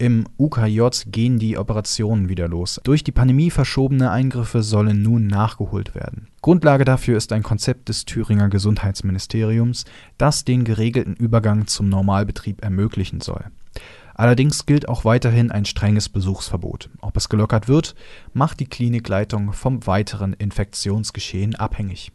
Im UKJ gehen die Operationen wieder los. Durch die Pandemie verschobene Eingriffe sollen nun nachgeholt werden. Grundlage dafür ist ein Konzept des Thüringer Gesundheitsministeriums, das den geregelten Übergang zum Normalbetrieb ermöglichen soll. Allerdings gilt auch weiterhin ein strenges Besuchsverbot. Ob es gelockert wird, macht die Klinikleitung vom weiteren Infektionsgeschehen abhängig